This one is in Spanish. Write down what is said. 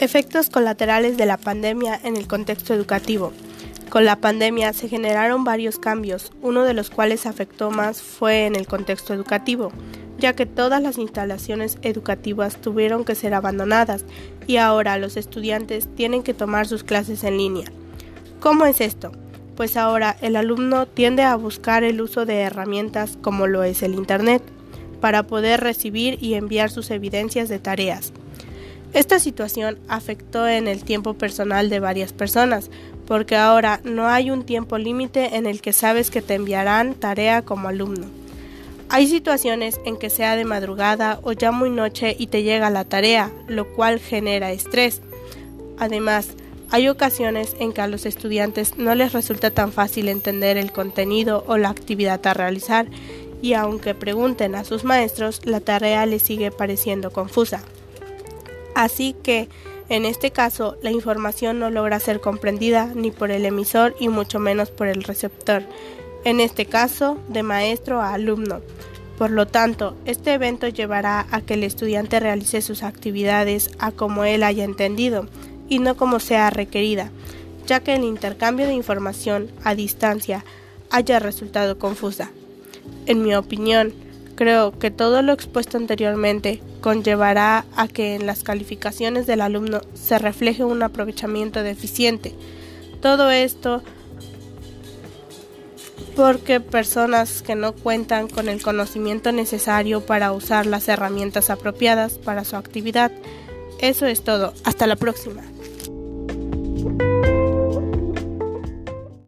Efectos colaterales de la pandemia en el contexto educativo. Con la pandemia se generaron varios cambios, uno de los cuales afectó más fue en el contexto educativo, ya que todas las instalaciones educativas tuvieron que ser abandonadas y ahora los estudiantes tienen que tomar sus clases en línea. ¿Cómo es esto? Pues ahora el alumno tiende a buscar el uso de herramientas como lo es el Internet, para poder recibir y enviar sus evidencias de tareas. Esta situación afectó en el tiempo personal de varias personas, porque ahora no hay un tiempo límite en el que sabes que te enviarán tarea como alumno. Hay situaciones en que sea de madrugada o ya muy noche y te llega la tarea, lo cual genera estrés. Además, hay ocasiones en que a los estudiantes no les resulta tan fácil entender el contenido o la actividad a realizar y aunque pregunten a sus maestros, la tarea les sigue pareciendo confusa. Así que, en este caso, la información no logra ser comprendida ni por el emisor y mucho menos por el receptor, en este caso, de maestro a alumno. Por lo tanto, este evento llevará a que el estudiante realice sus actividades a como él haya entendido y no como sea requerida, ya que el intercambio de información a distancia haya resultado confusa. En mi opinión, Creo que todo lo expuesto anteriormente conllevará a que en las calificaciones del alumno se refleje un aprovechamiento deficiente. Todo esto porque personas que no cuentan con el conocimiento necesario para usar las herramientas apropiadas para su actividad. Eso es todo. Hasta la próxima.